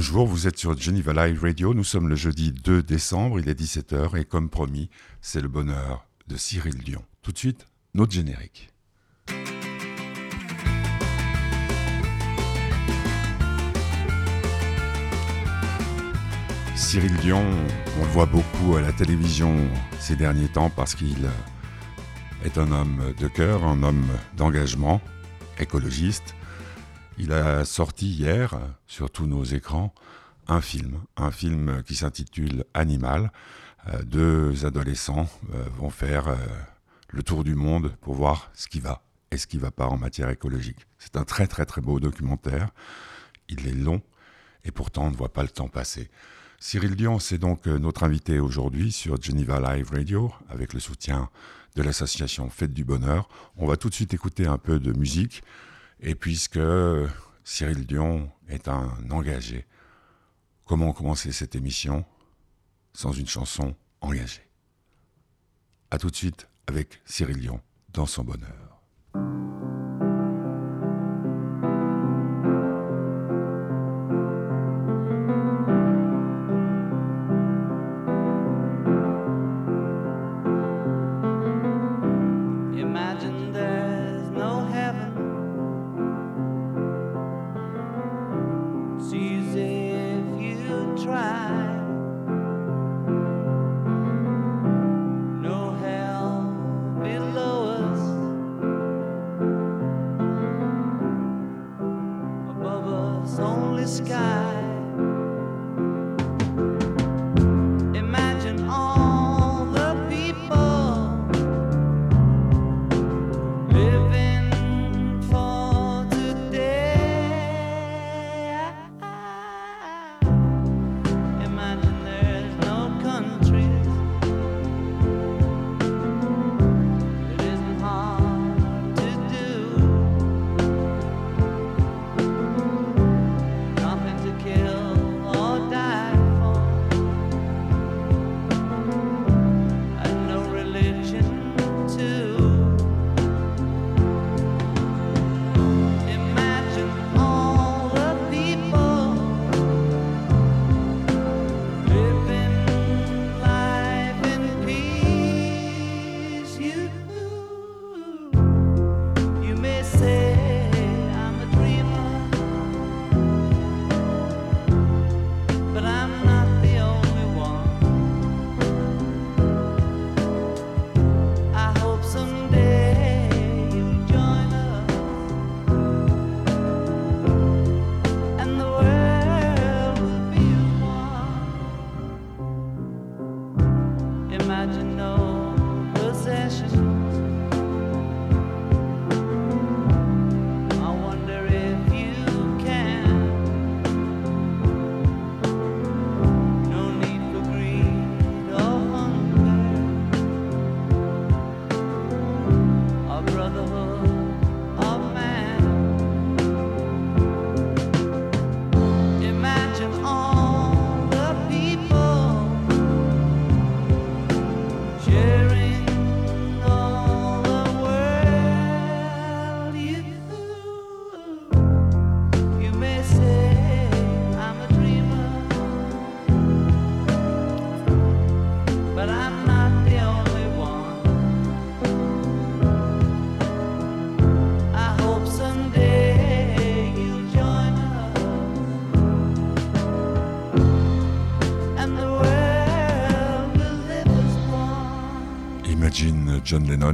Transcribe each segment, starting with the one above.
Bonjour, vous êtes sur Geneva Live Radio. Nous sommes le jeudi 2 décembre, il est 17h et comme promis, c'est le bonheur de Cyril Dion. Tout de suite, notre générique. Cyril Dion, on le voit beaucoup à la télévision ces derniers temps parce qu'il est un homme de cœur, un homme d'engagement, écologiste. Il a sorti hier, sur tous nos écrans, un film, un film qui s'intitule Animal. Euh, deux adolescents euh, vont faire euh, le tour du monde pour voir ce qui va et ce qui ne va pas en matière écologique. C'est un très très très beau documentaire. Il est long et pourtant on ne voit pas le temps passer. Cyril Dion, c'est donc notre invité aujourd'hui sur Geneva Live Radio avec le soutien de l'association Fête du Bonheur. On va tout de suite écouter un peu de musique. Et puisque Cyril Dion est un engagé, comment commencer cette émission sans une chanson engagée? A tout de suite avec Cyril Dion dans son bonheur.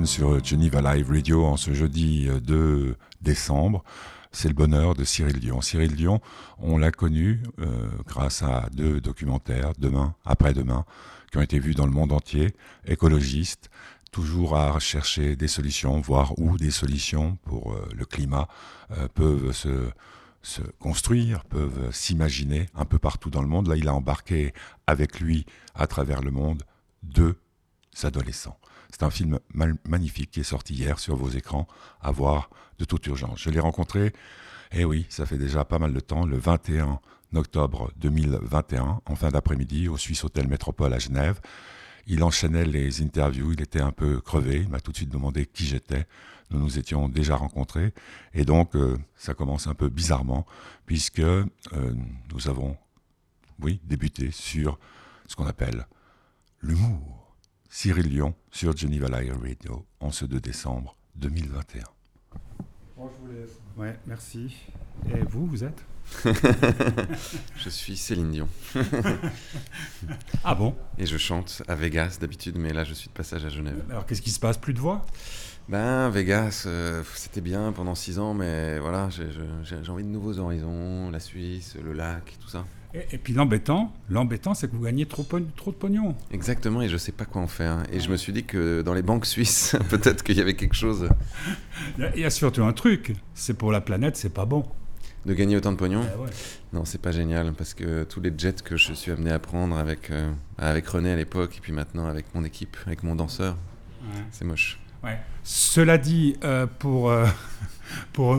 Sur Geneva Live Radio en ce jeudi 2 euh, décembre. C'est le bonheur de Cyril Dion. Cyril Dion, on l'a connu euh, grâce à deux documentaires, Demain, Après-demain, qui ont été vus dans le monde entier, écologistes, toujours à rechercher des solutions, voir où des solutions pour euh, le climat peuvent se construire, peuvent s'imaginer un peu partout dans le monde. Là, il a embarqué avec lui à travers le monde deux adolescents. C'est un film magnifique qui est sorti hier sur vos écrans, à voir de toute urgence. Je l'ai rencontré, et eh oui, ça fait déjà pas mal de temps, le 21 octobre 2021, en fin d'après-midi, au Suisse Hôtel Métropole à Genève. Il enchaînait les interviews, il était un peu crevé, il m'a tout de suite demandé qui j'étais. Nous nous étions déjà rencontrés, et donc euh, ça commence un peu bizarrement, puisque euh, nous avons oui, débuter sur ce qu'on appelle l'humour. Cyril Lyon sur Geneva Live Radio en ce 2 décembre 2021. Bon, je vous laisse. Ouais, merci. Et vous, vous êtes? Je suis Céline Dion. ah bon? Et je chante à Vegas d'habitude, mais là je suis de passage à Genève. Alors qu'est-ce qui se passe? Plus de voix? Ben, Vegas, euh, c'était bien pendant six ans, mais voilà, j'ai envie de nouveaux horizons, la Suisse, le lac, tout ça. Et, puis l'embêtant, l'embêtant, c'est que vous gagnez trop, trop de pognon. Exactement, et je sais pas quoi en faire. Et je me suis dit que dans les banques suisses, peut-être qu'il y avait quelque chose. Il y a surtout un truc, c'est pour la planète, c'est pas bon. De gagner autant de pognon eh Non, c'est pas génial parce que tous les jets que je suis amené à prendre avec, euh, avec René à l'époque et puis maintenant avec mon équipe, avec mon danseur, c'est moche. Ouais. Cela dit, euh, pour. Euh, pour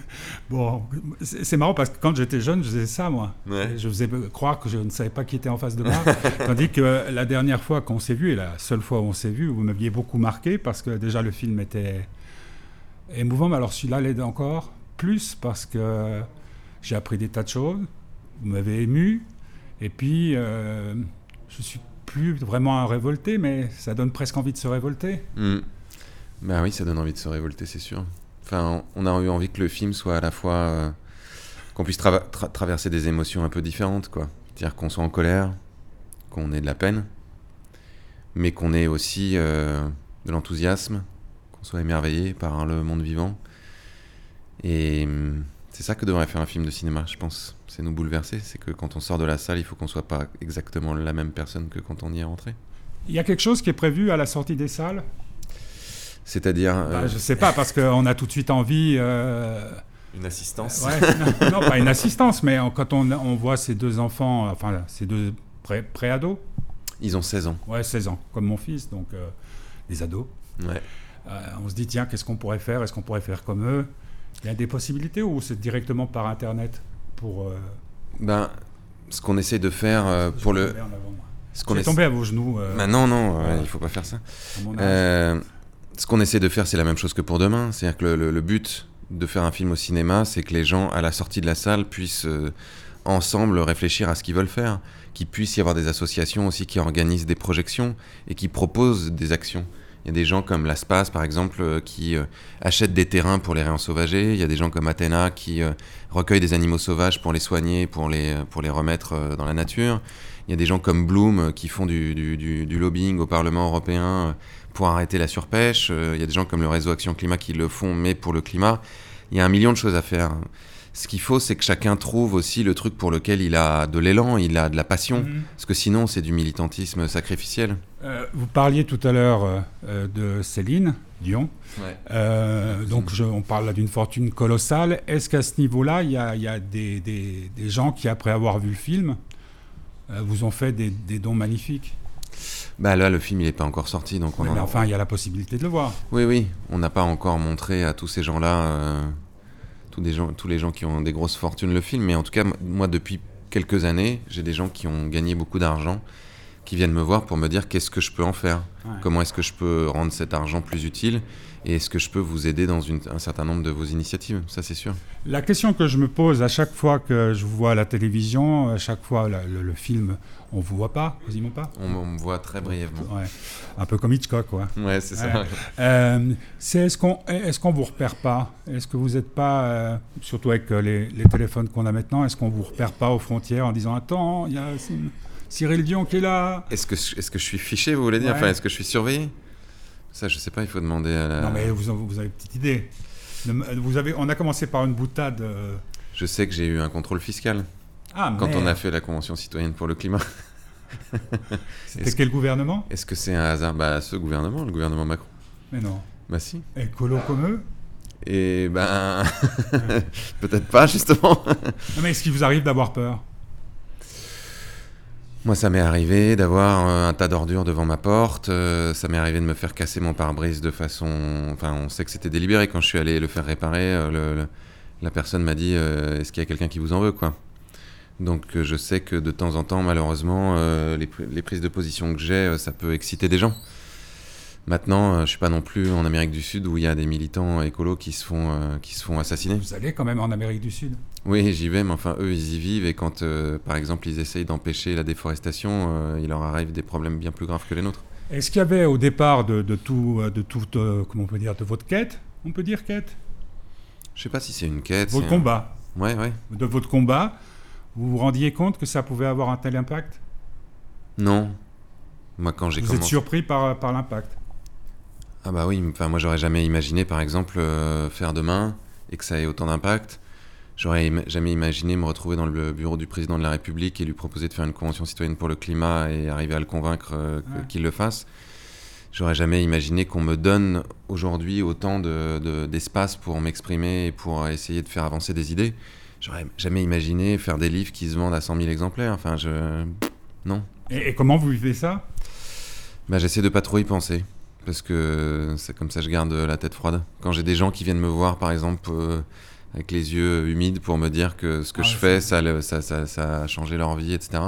bon, c'est marrant parce que quand j'étais jeune, je faisais ça, moi. Je faisais croire que je ne savais pas qui était en face de moi. Tandis que la dernière fois qu'on s'est vu, et la seule fois où on s'est vu, vous m'aviez beaucoup marqué parce que déjà le film était émouvant, mais alors celui-là l'aide encore plus parce que j'ai appris des tas de choses, vous m'avez ému, et puis euh, je suis plus vraiment un révolté, mais ça donne presque envie de se révolter. Ben oui, ça donne envie de se révolter, c'est sûr. On a eu envie que le film soit à la fois euh, qu'on puisse traverser des émotions un peu différentes, quoi. C'est-à-dire qu'on soit en colère, qu'on ait de la peine, mais qu'on ait aussi euh, de l'enthousiasme, qu'on soit émerveillé par le monde vivant et hum, c'est ça que devrait faire un film de cinéma, je pense. C'est nous bouleverser. C'est que quand on sort de la salle, il faut qu'on soit pas exactement la même personne que quand on y est rentré. Il y a quelque chose qui est prévu à la sortie des salles C'est-à-dire bah, euh, Je sais pas, parce qu'on a tout de suite envie. Euh, une assistance non, pas une assistance, mais quand on, on, voit ces deux enfants, enfin, ces deux pré-ados. Ils ont 16 ans. Ouais, 16 ans, comme mon fils, donc euh, des ados. Ouais. on se dit, tiens, qu'est-ce qu'on pourrait faire? Est-ce qu'on pourrait faire comme eux? Il y a des possibilités ou c'est directement par Internet pour... Euh, ben, ce qu'on essaie de faire euh, pour le... Ce qu'on est tombé à vos genoux. Euh, ben non, non, il ne faut pas faire ça. Ce qu'on essaie de faire, c'est la même chose que pour demain. C'est-à-dire que le, but de faire un film au cinéma, c'est que les gens, à la sortie de la salle, puissent ensemble réfléchir à ce qu'ils veulent faire. Qu'il puisse y avoir des associations aussi qui organisent des projections et qui proposent des actions. Il y a des gens comme l'Aspas, par exemple, euh, qui euh, achètent des terrains pour les réensauvager. Il y a des gens comme Athéna qui euh, recueillent des animaux sauvages pour les soigner, pour les, pour les remettre dans la nature. Il y a des gens comme Bloom qui font du, du, du, lobbying au Parlement européen pour arrêter la surpêche. Il y a des gens comme le réseau Action Climat qui le font, mais pour le climat. Il y a un million de choses à faire. Ce qu'il faut, c'est que chacun trouve aussi le truc pour lequel il a de l'élan, il a de la passion. Mhm. Parce que sinon, c'est du militantisme sacrificiel. Euh, vous parliez tout à l'heure euh, euh, de Céline Dion. donc, on parle d'une fortune colossale. Est-ce qu'à ce, niveau-là, il y a, des, gens qui, après avoir vu le film, vous ont fait des, dons magnifiques bah là, le film, il n'est pas encore sorti, donc on mais enfin, il y a la possibilité de le voir. Oui, oui. On n'a pas encore montré à tous ces gens-là tous, des gens, tous les gens qui ont des grosses fortunes le film, mais en tout cas, moi, depuis quelques années, j'ai des gens qui ont gagné beaucoup d'argent qui viennent me voir pour me dire qu'est-ce que je peux en faire, comment est-ce que je peux rendre cet argent plus utile et est-ce que je peux vous aider dans un certain nombre de vos initiatives, ça c'est sûr. La question que je me pose à chaque fois que je vous vois à la télévision, à chaque fois le, film, on vous voit pas, quasiment pas? On, me voit très brièvement. Un peu comme Hitchcock, quoi. Ouais, c'est ça. Euh, c'est est-ce qu'on est-ce qu'on vous repère pas? Est-ce que vous n'êtes pas, euh, surtout avec euh, les, les téléphones qu'on a maintenant, est-ce qu'on vous repère pas aux frontières en disant attends, il y a Cyril Dion qui est là. Est-ce que, est que je suis fiché, vous voulez dire? Enfin, est-ce que je suis surveillé Ça, je sais pas, il faut demander à la... Non, mais vous, vous avez une petite idée. Vous avez, on a commencé par une boutade. Euh. Je sais que j'ai eu un contrôle fiscal. Ah, quand on a fait la Convention citoyenne pour le climat. C'était quel gouvernement? Est-ce que c'est un hasard? Bah, ce gouvernement, le gouvernement Macron. Mais non. Bah, si. Écolo comme eux? Et ben. Peut-être pas, justement. non, mais est-ce qu'il vous arrive d'avoir peur? Moi, ça m'est arrivé d'avoir euh, un tas d'ordures devant ma porte. Euh, ça m'est arrivé de me faire casser mon pare-brise de façon. Enfin, on sait que c'était délibéré. Quand je suis allé le faire réparer, euh, la personne m'a dit Est-ce qu'il y a quelqu'un qui vous en veut quoi? Donc, je sais que de temps en temps, malheureusement, les, prises de position que j'ai, ça peut exciter des gens. Maintenant, je je suis pas non plus en Amérique du Sud où il y a des militants écolos qui se font, qui se font assassiner. Vous allez quand même en Amérique du Sud Oui, j'y vais, mais enfin, eux, ils y vivent et quand, par exemple, ils essayent d'empêcher la déforestation, il leur arrive des problèmes bien plus graves que les nôtres. Est-ce qu'il y avait au départ de, tout, de toute, comment on peut dire, de votre quête, on peut dire quête? Je sais pas si c'est une quête. Votre combat. Ouais, ouais. De votre combat, vous vous rendiez compte que ça pouvait avoir un tel impact? Non. Moi, quand j'ai Vous êtes surpris par, par l'impact? Ah bah oui, enfin, moi j'aurais jamais imaginé, par exemple, euh, faire demain et que ça ait autant d'impact. J'aurais jamais imaginé me retrouver dans le bureau du président de la République et lui proposer de faire une convention citoyenne pour le climat et arriver à le convaincre euh, qu'il le fasse. J'aurais jamais imaginé qu'on me donne aujourd'hui autant d'espace de, pour m'exprimer et pour essayer de faire avancer des idées. J'aurais jamais imaginé faire des livres qui se vendent à 100 000 exemplaires. Enfin, je. Non. Et, comment vous vivez ça? Bah, J'essaie de pas trop y penser. Parce que c'est comme ça que je garde la tête froide. Quand j'ai des gens qui viennent me voir, par exemple, euh, avec les yeux humides pour me dire que ce que ah, je fais, ça, ça, ça, ça, a changé leur vie, etc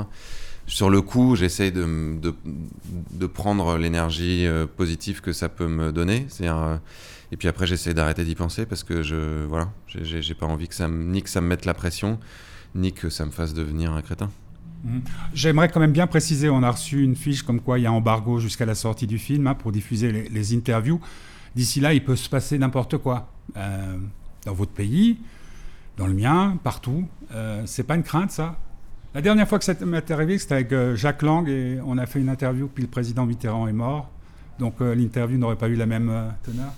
sur le coup, j'essaye de, de, prendre l'énergie euh, positive que ça peut me donner. Euh, et puis après, j'essaie d'arrêter d'y penser parce que je voilà, j'ai pas envie que ça me, ni que ça me mette la pression, ni que ça me fasse devenir un crétin. Mmh. J'aimerais quand même bien préciser, on a reçu une fiche comme quoi il y a embargo jusqu'à la sortie du film hein, pour diffuser les, interviews. D'ici là, il peut se passer n'importe quoi euh, dans votre pays, dans le mien, partout. c'est pas une crainte, ça la dernière fois que ça m'est arrivé, c'était avec euh, Jacques Lang et on a fait une interview, puis le président Mitterrand est mort. Donc euh, l'interview n'aurait pas eu la même euh, teneur.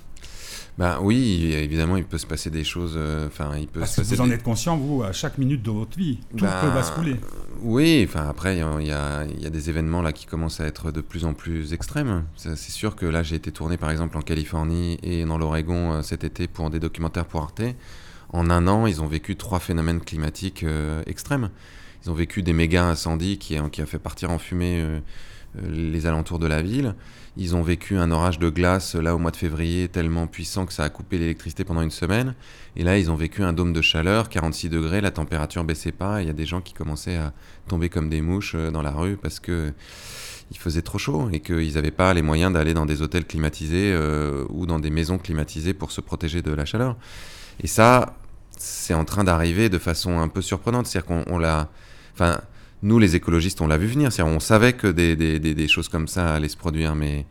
Ben oui, évidemment, il peut se passer des choses. Enfin, il peut. se passer vous en êtes conscient, vous, à chaque minute de votre vie, tout ben, peut basculer. Oui, enfin après, il y, a, y, a des événements là qui commencent à être de plus en plus extrêmes. C'est sûr que là, j'ai été tourné par exemple en Californie et dans l'Oregon cet été pour des documentaires pour Arte. En un an, ils ont vécu trois phénomènes climatiques extrêmes. Ils ont vécu des méga incendies qui qui a fait partir en fumée euh, euh, les alentours de la ville. Ils ont vécu un orage de glace là au mois de février tellement puissant que ça a coupé l'électricité pendant une semaine. Et là, ils ont vécu un dôme de chaleur, 46 degrés, la température baissait pas. Il y a des gens qui commençaient à tomber comme des mouches euh, dans la rue parce que il faisait trop chaud et qu'ils n'avaient pas les moyens d'aller dans des hôtels climatisés ou dans des maisons climatisées pour se protéger de la chaleur. Et ça, c'est en train d'arriver de façon un peu surprenante. C'est-à-dire qu'on l'a Enfin, nous, les écologistes, on l'a vu venir. On savait que des, des, des, choses comme ça allaient se produire, mais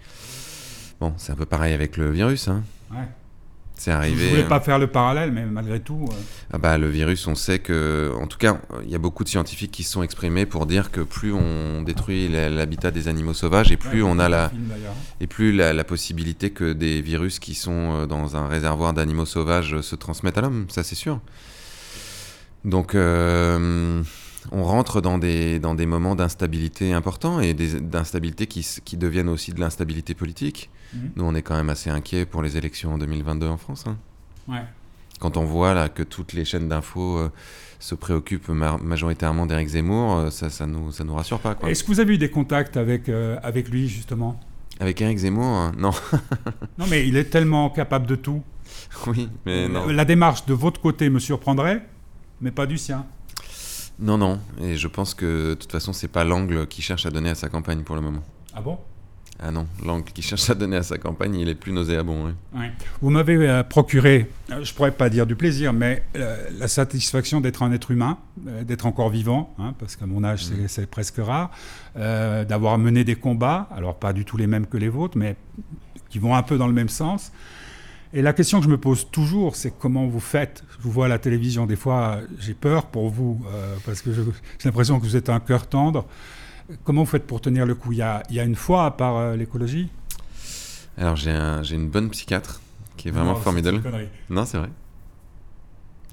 bon, c'est un peu pareil avec le virus. Hein. Ouais. C'est arrivé. Je voulais pas faire le parallèle, mais malgré tout. Euh. Ah bah, le virus, on sait que, en tout cas, il y a beaucoup de scientifiques qui se sont exprimés pour dire que plus on détruit l'habitat des animaux sauvages et plus on a la et plus la, la, possibilité que des virus qui sont euh, dans un réservoir d'animaux sauvages se transmettent à l'homme. Ça, c'est sûr. Donc. Euh, on rentre dans des, dans des moments d'instabilité importants et d'instabilité qui, qui, deviennent aussi de l'instabilité politique. Mhm. Nous, on est quand même assez inquiets pour les élections en 2022 en France. Hein. Ouais. Quand on voit là, que toutes les chaînes d'infos euh, se préoccupent majoritairement d'Éric Zemmour, euh, ça, ça, nous, ça nous rassure pas. Est-ce que vous avez eu des contacts avec, euh, avec lui, justement? Avec Éric Zemmour hein? Non. non, mais il est tellement capable de tout. Oui, mais non. La démarche de votre côté me surprendrait, mais pas du sien. Non, non. Et je pense que de toute façon, c'est pas l'angle qui cherche à donner à sa campagne pour le moment. Ah bon? Ah non, l'angle qui cherche à donner à sa campagne, il est plus nauséabond. Oui. Vous m'avez euh, procuré, euh, je pourrais pas dire du plaisir, mais euh, la satisfaction d'être un être humain, d'être encore vivant, hein, parce qu'à mon âge c'est mm. presque rare, d'avoir mené des combats, alors pas du tout les mêmes que les vôtres, mais qui vont un peu dans le même sens. Et la question que je me pose toujours, c'est comment vous faites. Je vous vois à la télévision, des fois, j'ai peur pour vous, euh, parce que j'ai l'impression que vous êtes un cœur tendre. Comment vous faites pour tenir le coup? Il y, a, il y a une foi à part euh, l'écologie? Alors, j'ai un, une bonne psychiatre qui est vraiment formidable. Non, c'est vrai.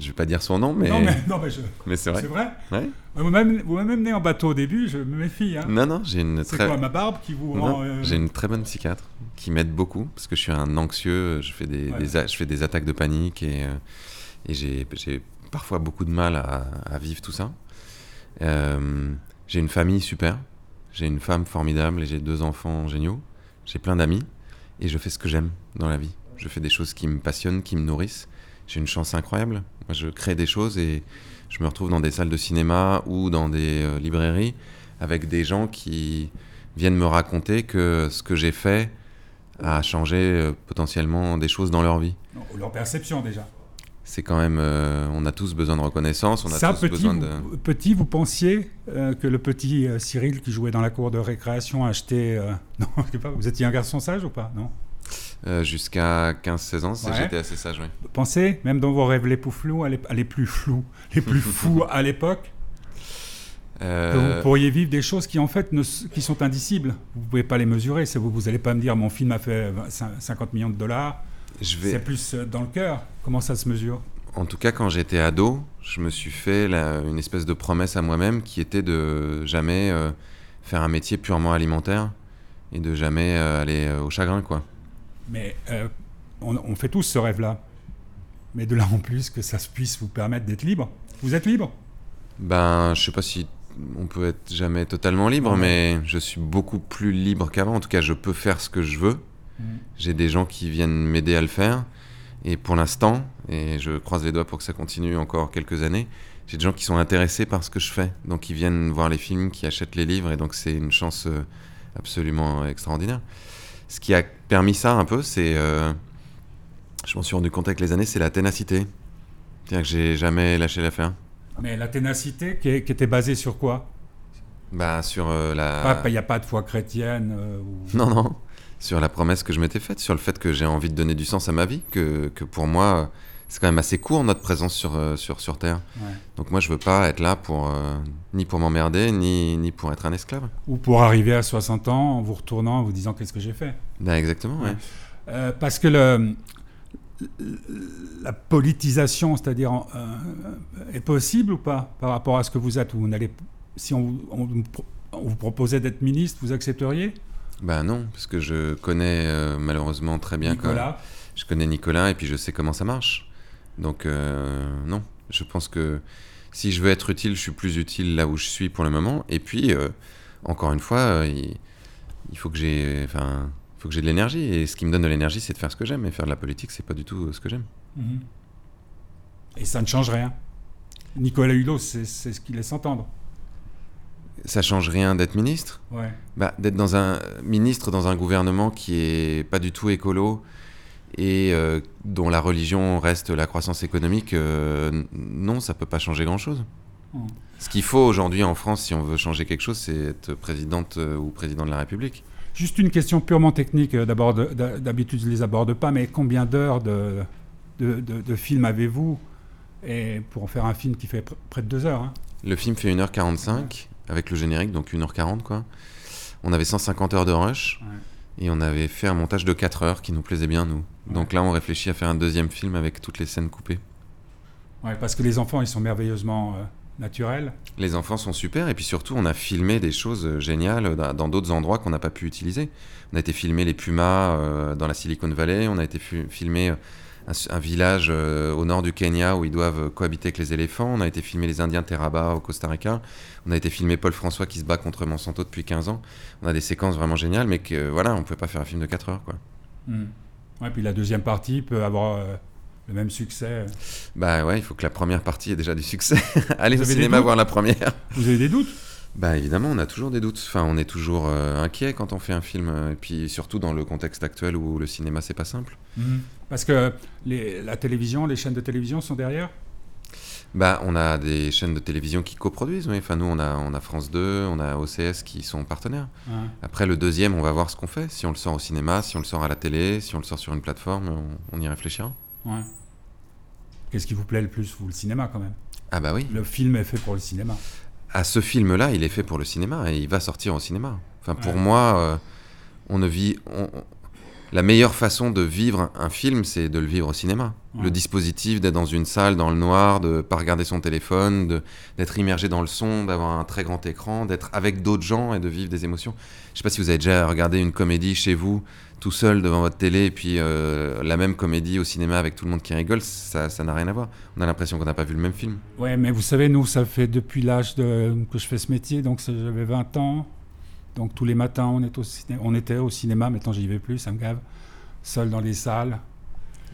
Je vais pas dire son nom, mais. Non, mais, non, mais, mais c'est vrai. C'est vrai ouais. Vous m'avez mené en bateau au début, je me méfie. Hein. Non, non, j'ai une très. C'est quoi, ma barbe qui vous rend. Euh, j'ai une très bonne psychiatre qui m'aide beaucoup parce que je suis un anxieux, je fais des, je fais des attaques de panique et, euh, et j'ai parfois beaucoup de mal à, à vivre tout ça. Euh, j'ai une famille super, j'ai une femme formidable et j'ai deux enfants géniaux. J'ai plein d'amis et je fais ce que j'aime dans la vie. Je fais des choses qui me passionnent, qui me nourrissent j'ai une chance incroyable. Moi, je crée des choses et je me retrouve dans des salles de cinéma ou dans des euh, librairies avec des gens qui viennent me raconter que ce que j'ai fait à changer potentiellement des choses dans leur vie. Leur perception déjà c'est quand même, euh, on a tous besoin de reconnaissance, on a Ça, tous petit, besoin de. Vous, petit, vous pensiez euh, que le petit euh, Cyril qui jouait dans la cour de récréation achetait. non, je sais pas, vous étiez un garçon sage ou pas Non? Jusqu'à 15-16 ans, j'étais assez sage, oui. Pensez, même dans vos rêves les plus flous, les plus flous, les plus fous à l'époque, que vous pourriez vivre des choses qui en fait ne, qui sont indicibles. Vous ne pouvez pas les mesurer. Vous n'allez pas me dire mon film a fait 50 millions de dollars. C'est plus euh, dans le cœur. Comment ça se mesure? En tout cas, quand j'étais ado, je me suis fait une espèce de promesse à moi-même qui était de jamais euh, faire un métier purement alimentaire et de jamais euh, aller au chagrin, quoi. Mais on, fait tous ce rêve-là. Mais de là en plus que ça puisse vous permettre d'être libre. Vous êtes libre? Ben, je sais pas si on peut être jamais totalement libre, mais je suis beaucoup plus libre qu'avant. En tout cas, je peux faire ce que je veux. Mm. J'ai des gens qui viennent m'aider à le faire. Et pour l'instant, et je croise les doigts pour que ça continue encore quelques années, j'ai des gens qui sont intéressés par ce que je fais. Donc ils viennent voir les films, qui achètent les livres, et donc c'est une chance euh, absolument extraordinaire. Ce qui a permis ça un peu, c'est. Euh, je m'en suis rendu compte avec les années, c'est la ténacité. C'est-à-dire que j'ai jamais lâché l'affaire. Mais la ténacité qui, était basée sur quoi? Bah, sur euh, la. Il n'y a pas de foi chrétienne Non, non sur la promesse que je m'étais faite, sur le fait que j'ai envie de donner du sens à ma vie, que, que pour moi, c'est quand même assez court notre présence sur, euh, sur, sur Terre. Donc moi, je veux pas être là pour euh, ni pour m'emmerder, ni, ni pour être un esclave. Ou pour arriver à 60 ans en vous retournant, en vous disant qu'est-ce que j'ai fait? Ben exactement, ouais. Euh, parce que le, la politisation, c'est-à-dire, est possible ou pas par rapport à ce que vous êtes? Vous n'allez, Si on, on, on vous proposait d'être ministre, vous accepteriez? Ben non, parce que je connais euh, malheureusement très bien Nicolas. je connais Nicolas et puis je sais comment ça marche. Donc euh, non, je pense que si je veux être utile, je suis plus utile là où je suis pour le moment. Et puis euh, encore une fois, il, faut que j'ai, enfin, faut que j'ai de l'énergie. Et ce qui me donne de l'énergie, c'est de faire ce que j'aime. Et faire de la politique, c'est pas du tout ce que j'aime. Mhm. Et ça ne change rien. Nicolas Hulot, c'est ce qu'il laisse entendre ça change rien d'être ministre? Bah, d'être dans un ministre dans un gouvernement qui est pas du tout écolo et euh, dont la religion reste la croissance économique, euh, non, ça peut pas changer grand-chose. Hmm. Ce qu'il faut aujourd'hui en France, si on veut changer quelque chose, c'est être présidente euh, ou président de la République. Juste une question purement technique, d'abord, d'habitude je ne les aborde pas, mais combien d'heures de, de, de, film avez-vous? Et pour en faire un film qui fait près de deux heures hein Le film fait 1h45 avec le générique, donc 1h40 quoi. On avait 150 heures de rush. Et on avait fait un montage de 4 heures qui nous plaisait bien, nous. Donc là, on réfléchit à faire un deuxième film avec toutes les scènes coupées. Ouais, parce que les enfants, ils sont merveilleusement euh, naturels. Les enfants sont super, et puis surtout, on a filmé des choses euh, géniales dans d'autres endroits qu'on n'a pas pu utiliser. On a été filmer les pumas euh, dans la Silicon Valley, on a été filmer un, village euh, au nord du Kenya où ils doivent cohabiter avec les éléphants. On a été filmer les Indiens Teraba au Costa Rica. On a été filmer Paul François qui se bat contre Monsanto depuis 15 ans. On a des séquences vraiment géniales, mais que voilà, on ne pouvait pas faire un film de 4 heures. Quoi. Hmm. Ouais, puis la deuxième partie peut avoir euh, le même succès. Bah ouais, il faut que la première partie ait déjà du succès. Allez au cinéma voir la première. Vous avez des doutes bah évidemment, on a toujours des doutes. Enfin, on est toujours euh, inquiet quand on fait un film, et puis surtout dans le contexte actuel où le cinéma c'est pas simple. Mhm. Parce que les, la télévision, les chaînes de télévision sont derrière? Bah, on a des chaînes de télévision qui coproduisent. Oui. Enfin, nous, on a, on a France 2, on a OCS qui sont partenaires. Après, le deuxième, on va voir ce qu'on fait. Si on le sort au cinéma, si on le sort à la télé, si on le sort sur une plateforme, on, y réfléchira. Ouais. Qu'est-ce qui vous plaît le plus, vous, le cinéma quand même? Ah bah oui. Le film est fait pour le cinéma à ce film-là, il est fait pour le cinéma et il va sortir au cinéma. Enfin, pour moi, euh, on ne vit. La meilleure façon de vivre un film, c'est de le vivre au cinéma. Le dispositif d'être dans une salle, dans le noir, de pas regarder son téléphone, d'être immergé dans le son, d'avoir un très grand écran, d'être avec d'autres gens et de vivre des émotions. Je sais pas si vous avez déjà regardé une comédie chez vous tout seul devant votre télé et puis euh, la même comédie au cinéma avec tout le monde qui rigole, ça n'a rien à voir. On a l'impression qu'on n'a pas vu le même film. Ouais, mais vous savez, nous, ça fait depuis l'âge que je fais ce métier, donc j'avais 20 ans. Donc tous les matins, on, est au on était au cinéma, maintenant j'y vais plus, ça me gave. Seul dans les salles.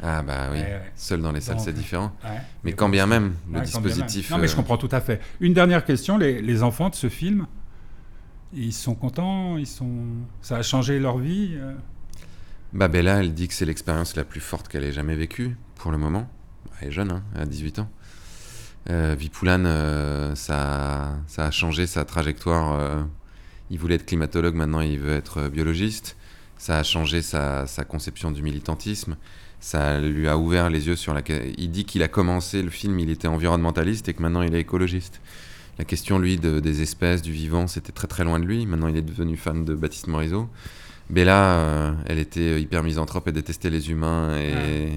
Ah bah oui, seul dans les salles, c'est différent. mais quand bien même, le dispositif... Non mais je euh, comprends tout à fait. Une dernière question, les, les enfants de ce film, ils sont contents, ils sont... ça a changé leur vie euh? Bah Bella, elle dit que c'est l'expérience la plus forte qu'elle ait jamais vécue, pour le moment. Elle est jeune, hein, elle a 18 ans. Euh, euh, ça, ça, a changé sa trajectoire. Euh, il voulait être climatologue, maintenant il veut être biologiste. Ça a changé sa, sa, conception du militantisme. Ça lui a ouvert les yeux sur la. Il dit qu'il a commencé le film, il était environnementaliste et que maintenant il est écologiste. La question, lui, de, des espèces, du vivant, c'était très très loin de lui. Maintenant, il est devenu fan de Baptiste Morisot. Bella, euh, elle était hyper misanthrope et détestait les humains et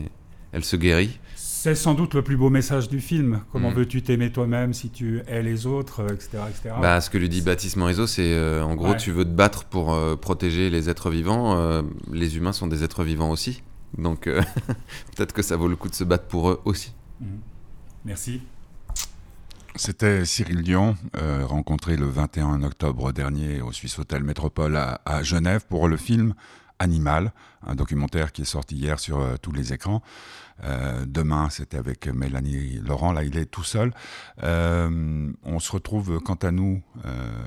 elle se guérit. C'est sans doute le plus beau message du film. Comment mm. veux-tu t'aimer toi-même si tu hais les autres, etc. Euh, etc. Bah, ce que lui dit Baptiste Morisot, c'est euh, en gros, tu veux te battre pour protéger les êtres vivants. les humains sont des êtres vivants aussi. Donc peut-être que ça vaut le coup de se battre pour eux aussi. Mm. Merci. C'était Cyril Dion, euh, rencontré le 21 octobre dernier au Suisse Hotel Métropole à, Genève pour le film Animal, un documentaire qui est sorti hier sur euh, tous les écrans. Euh, demain, c'était avec Mélanie Laurent. Là, il est tout seul. on se retrouve, quant à nous,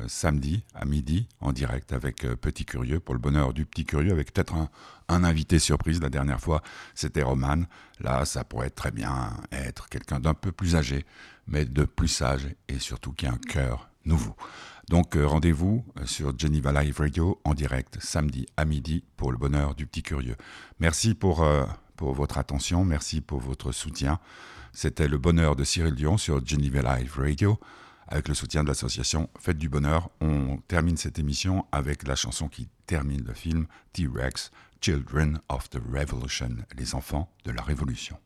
samedi à midi, en direct avec Petit Curieux, pour le bonheur du Petit Curieux, avec peut-être un, un, invité surprise. La dernière fois, c'était Roman. Là, ça pourrait très bien être quelqu'un d'un peu plus âgé mais de plus sage et surtout qui a un cœur nouveau. Donc euh, rendez-vous euh, sur Geneva Live Radio en direct samedi à midi pour le bonheur du petit curieux. Merci pour, euh, pour votre attention, merci pour votre soutien. C'était le bonheur de Cyril Dion sur Geneva Live Radio avec le soutien de l'association Fête du Bonheur. On termine cette émission avec la chanson qui termine le film T-Rex, Children of the Revolution, les enfants de la Révolution.